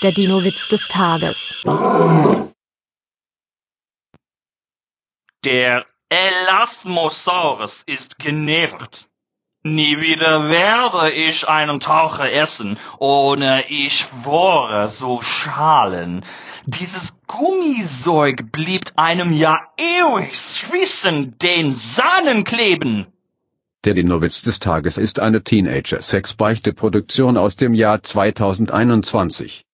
Der Dino-Witz des Tages. Der Elasmosaurus ist genervt. Nie wieder werde ich einen Taucher essen, ohne ich schwore so Schalen. Dieses Gummizeug blieb einem ja ewig zwischen den Sahnen kleben. Der Dinowitz des Tages ist eine Teenager-Sex-Beichte-Produktion aus dem Jahr 2021.